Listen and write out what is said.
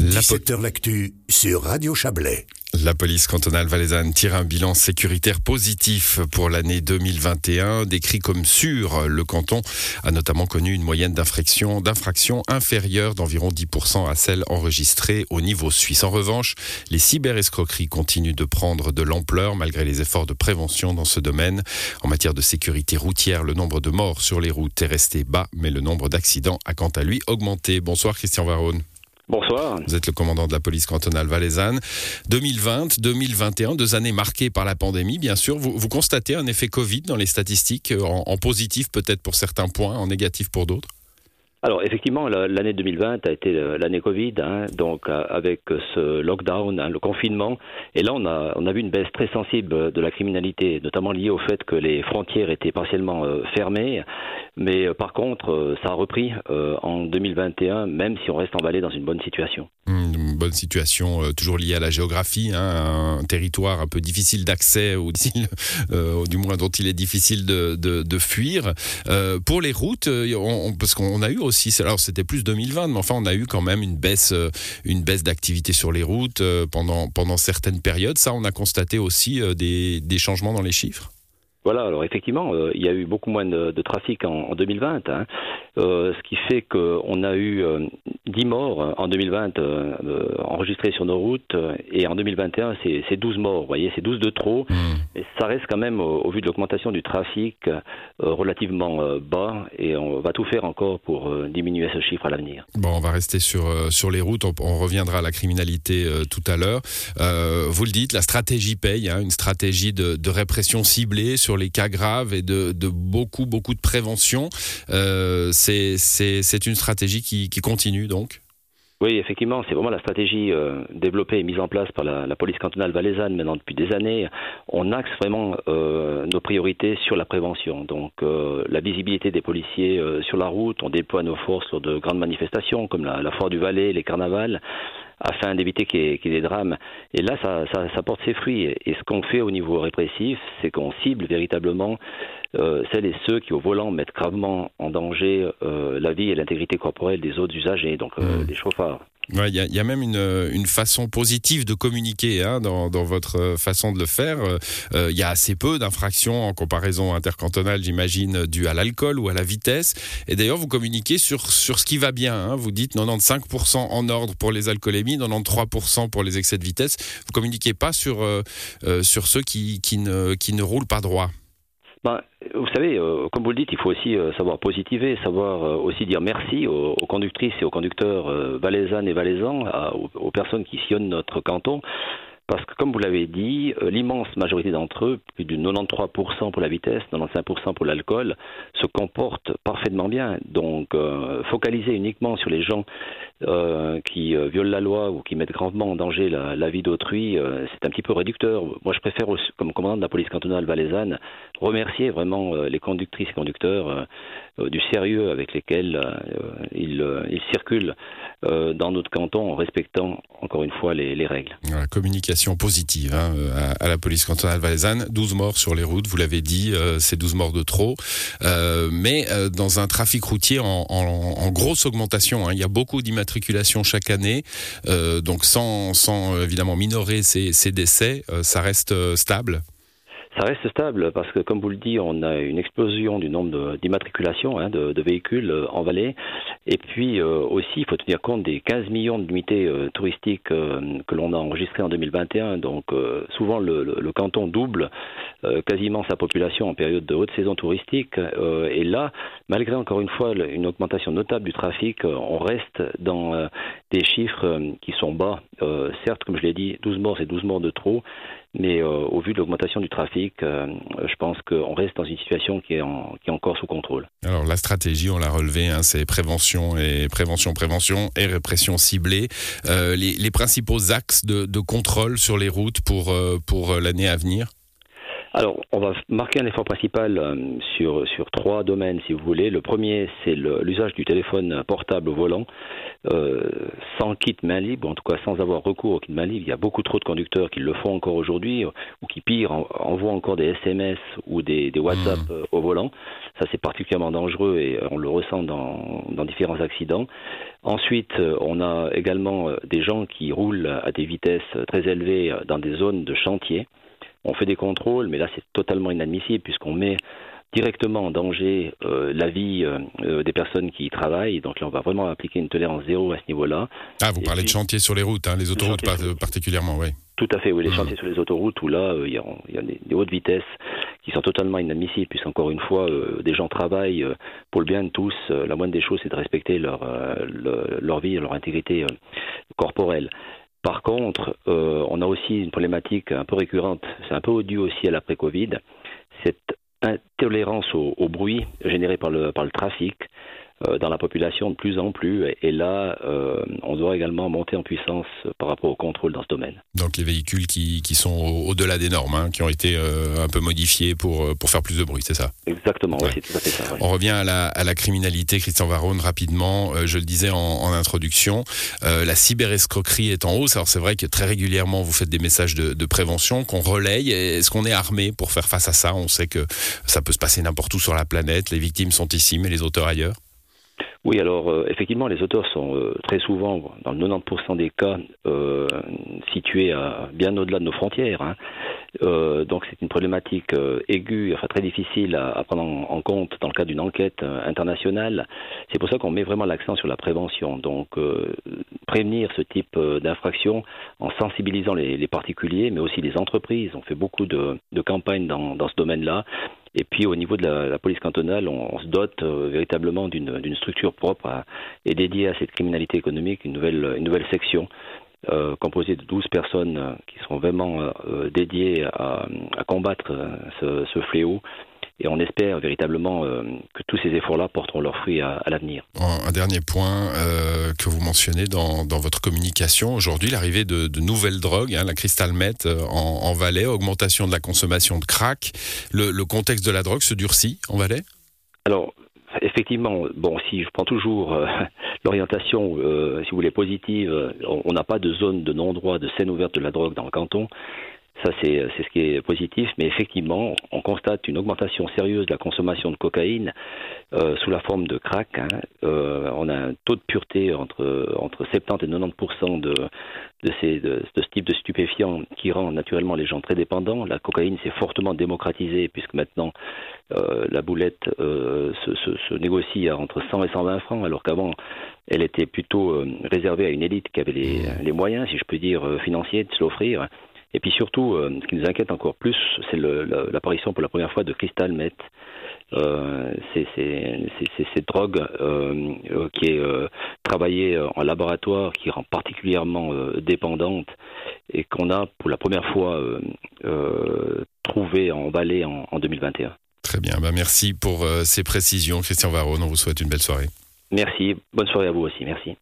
La 17h l'actu sur Radio Chablais. La police cantonale valaisanne tire un bilan sécuritaire positif pour l'année 2021, décrit comme sûr. Le canton a notamment connu une moyenne d'infraction, d'infraction inférieure d'environ 10% à celle enregistrée au niveau suisse. En revanche, les cyberescroqueries continuent de prendre de l'ampleur malgré les efforts de prévention dans ce domaine. En matière de sécurité routière, le nombre de morts sur les routes est resté bas, mais le nombre d'accidents a quant à lui augmenté. Bonsoir Christian Varone. Bonsoir. Vous êtes le commandant de la police cantonale valaisanne. 2020, 2021, deux années marquées par la pandémie, bien sûr. Vous, constatez un effet Covid dans les statistiques, en positif peut-être pour certains points, en négatif pour d'autres? Alors effectivement, l'année 2020 a été l'année Covid, hein, donc euh, avec ce lockdown, hein, le confinement, et là on a, on a vu une baisse très sensible de la criminalité, notamment liée au fait que les frontières étaient partiellement euh, fermées, mais euh, par contre ça a repris en 2021, même si on reste emballé dans une bonne situation. Mmh, bonne situation toujours liée à la géographie, hein, un territoire un peu difficile d'accès, ou du moins dont il est difficile de, de, fuir. pour les routes, parce qu'on a eu aussi, alors c'était plus 2020, mais enfin on a eu quand même une baisse, euh, une baisse d'activité sur les routes euh, pendant, pendant certaines périodes. Ça, on a constaté aussi euh, des, des changements dans les chiffres voilà, alors effectivement, il y a eu beaucoup moins de, trafic en, 2020, hein. ce qui fait qu'on a eu 10 morts en 2020 euh, euh, enregistrés sur nos routes et en 2021 c'est 12 morts, vous voyez, c'est 12 de trop. Mmh. Et ça reste quand même au, vu de l'augmentation du trafic euh, relativement bas et on va tout faire encore pour diminuer ce chiffre à l'avenir. Bon, on va rester sur, sur les routes, on, reviendra à la criminalité tout à l'heure. vous le dites, la stratégie paye, hein, une stratégie de, de, répression ciblée sur les cas graves et de, beaucoup, beaucoup de prévention. c'est une stratégie qui, qui continue donc oui, effectivement, c'est vraiment la stratégie euh, développée et mise en place par la, police cantonale valaisanne maintenant depuis des années. On axe vraiment euh, nos priorités sur la prévention. Donc euh, la visibilité des policiers sur la route, on déploie nos forces lors de grandes manifestations comme la Foire du Valais, les carnavals afin d'éviter qu'il y, ait des drames. Et là, ça, ça, porte ses fruits. Et ce qu'on fait au niveau répressif, c'est qu'on cible véritablement euh, celles et ceux qui, au volant, mettent gravement en danger euh, la vie et l'intégrité corporelle des autres usagers, donc euh, mmh. chauffards. Il y, a, y, a même une, une, façon positive de communiquer hein, dans, dans, votre façon de le faire. Il euh, y a assez peu d'infractions en comparaison intercantonale, j'imagine, dues à l'alcool ou à la vitesse. Et d'ailleurs, vous communiquez sur, sur ce qui va bien. Hein. Vous dites 95% en ordre pour les alcoolémies, 93% pour les excès de vitesse. Vous communiquez pas sur, euh, euh, sur ceux qui, qui, ne, qui ne roulent pas droit. Ben, vous savez, euh, comme vous le dites, il faut aussi euh, savoir positiver, savoir euh, aussi dire merci aux, conductrices et aux conducteurs valaisannes et valaisans, aux, personnes qui sillonnent notre canton. Parce que, comme vous l'avez dit, l'immense majorité d'entre eux, plus de 93% pour la vitesse, 95% pour l'alcool, se comportent parfaitement bien. Donc, focaliser uniquement sur les gens euh, qui euh, violent la loi ou qui mettent gravement en danger la, vie d'autrui, euh, c'est un petit peu réducteur. Moi, je préfère, comme commandant de la police cantonale valaisanne, remercier vraiment les conductrices et conducteurs du sérieux avec lesquels ils, circulent dans notre canton en respectant encore une fois les, les règles. Positive hein, à, à, la police cantonale valaisanne. 12 morts sur les routes, vous l'avez dit, c'est 12 morts de trop. mais dans un trafic routier en, grosse augmentation, hein, il y a beaucoup d'immatriculation chaque année. Euh, donc sans, sans évidemment minorer ces, ces décès, euh, ça reste euh, stable ça reste stable parce que, comme vous le dites, on a une explosion du nombre d'immatriculations hein, de, de, véhicules en vallée. Et puis aussi, il faut tenir compte des 15 millions d'unités touristiques que l'on a enregistrées en 2021. Donc souvent, le, le, canton double quasiment sa population en période de haute saison touristique. et là, malgré encore une fois une augmentation notable du trafic, on reste dans des chiffres qui sont bas. Certes, comme je l'ai dit, 12 morts, c'est 12 morts de trop. Mais euh, au vu de l'augmentation du trafic, euh, je pense qu'on reste dans une situation qui est, encore sous contrôle. Alors la stratégie, on l'a relevé, hein, c'est prévention et prévention, prévention et répression ciblée. Euh, les, les, principaux axes de, de, contrôle sur les routes pour, pour l'année à venir? Alors, on va marquer un effort principal sur, sur trois domaines, si vous voulez. Le premier, c'est l'usage du téléphone portable au volant. Euh, sans kit main libre, en tout cas sans avoir recours au kit main libre. Il y a beaucoup trop de conducteurs qui le font encore aujourd'hui, ou qui pire envoient encore des SMS ou des, des WhatsApp mmh. euh, au volant. Ça, c'est particulièrement dangereux et on le ressent dans, dans différents accidents. Ensuite, on a également des gens qui roulent à des vitesses très élevées dans des zones de chantier. On fait des contrôles, mais là, c'est totalement inadmissible puisqu'on met directement en danger euh, la vie euh, euh, des personnes qui y travaillent. Donc là, on va vraiment appliquer une tolérance zéro à ce niveau-là. Ah, vous parlez de chantier sur les routes, hein, les autoroutes particulièrement, oui. Tout à fait, oui, les mmh. chantiers sur les autoroutes où là, il y, a, des, hautes vitesses qui sont totalement inadmissibles, puisqu'encore une fois, des gens travaillent pour le bien de tous. la moindre des choses, c'est de respecter leur, leur vie, leur intégrité corporelle. Par contre, on a aussi une problématique un peu récurrente, c'est un peu odieux aussi à l'après-Covid, cette intolérance au, bruit généré par le, par le trafic euh, dans la population de plus en plus. Et, là, euh, on doit également monter en puissance par rapport au contrôle dans ce domaine. Donc les véhicules qui, qui sont au-delà des normes, hein, qui ont été euh, un peu modifiés pour, pour faire plus de bruit, c'est ça? Exactement, ouais. c'est tout à fait ça. On revient à la, à la criminalité, Christian Varone, rapidement. je le disais en, en introduction, la cyberescroquerie est en hausse. Alors c'est vrai que très régulièrement, vous faites des messages de, de prévention qu'on relaye. Est-ce qu'on est armé pour faire face à ça? On sait que ça peut se passer n'importe où sur la planète. Les victimes sont ici, mais les auteurs ailleurs oui, alors euh, effectivement, les auteurs sont euh, très souvent, dans le 90% des cas, euh, situés à, bien au-delà de nos frontières. Hein. donc c'est une problématique aiguë, enfin très difficile à, prendre en, compte dans le cadre d'une enquête internationale. C'est pour ça qu'on met vraiment l'accent sur la prévention. Donc prévenir ce type d'infraction en sensibilisant les, particuliers, mais aussi les entreprises. On fait beaucoup de, campagnes dans, dans ce domaine-là. Et puis au niveau de la, police cantonale, on, se dote euh, véritablement d'une structure propre et dédiée à cette criminalité économique, une nouvelle, section euh, composée de 12 personnes euh, qui seront vraiment dédiées à, combattre ce, fléau et on espère véritablement euh, que tous ces efforts-là porteront leurs fruits à, l'avenir. Un dernier point euh, que vous mentionnez dans, votre communication, aujourd'hui l'arrivée de, nouvelles drogues, hein, la crystal meth euh, en, Valais, augmentation de la consommation de crack, le, contexte de la drogue se durcit en Valais? Alors, effectivement, bon, si je prends toujours l'orientation, si vous voulez, positive, on n'a pas de zone de non-droit, de scène ouverte de la drogue dans le canton. Ça, c'est ce qui est positif, mais effectivement, on constate une augmentation sérieuse de la consommation de cocaïne euh, sous la forme de crack. Hein. Euh, on a un taux de pureté entre, entre 70 et 90 de, de, ces, de, ce type de stupéfiants qui rend naturellement les gens très dépendants. La cocaïne s'est fortement démocratisée puisque maintenant euh, la boulette se, se, se, négocie à entre 100 et 120 francs, alors qu'avant elle était plutôt réservée à une élite qui avait les, les moyens, si je peux dire, financiers de se l'offrir. Et puis surtout, euh, ce qui nous inquiète encore plus, c'est l'apparition pour la première fois de cristal meth. Euh, c'est cette drogue euh, qui est travaillée en laboratoire, qui rend particulièrement dépendante et qu'on a pour la première fois trouvé en Valais en, en 2021. Très bien, bah merci pour ces précisions. Christian Varone, on vous souhaite une belle soirée. Merci, bonne soirée à vous aussi, merci.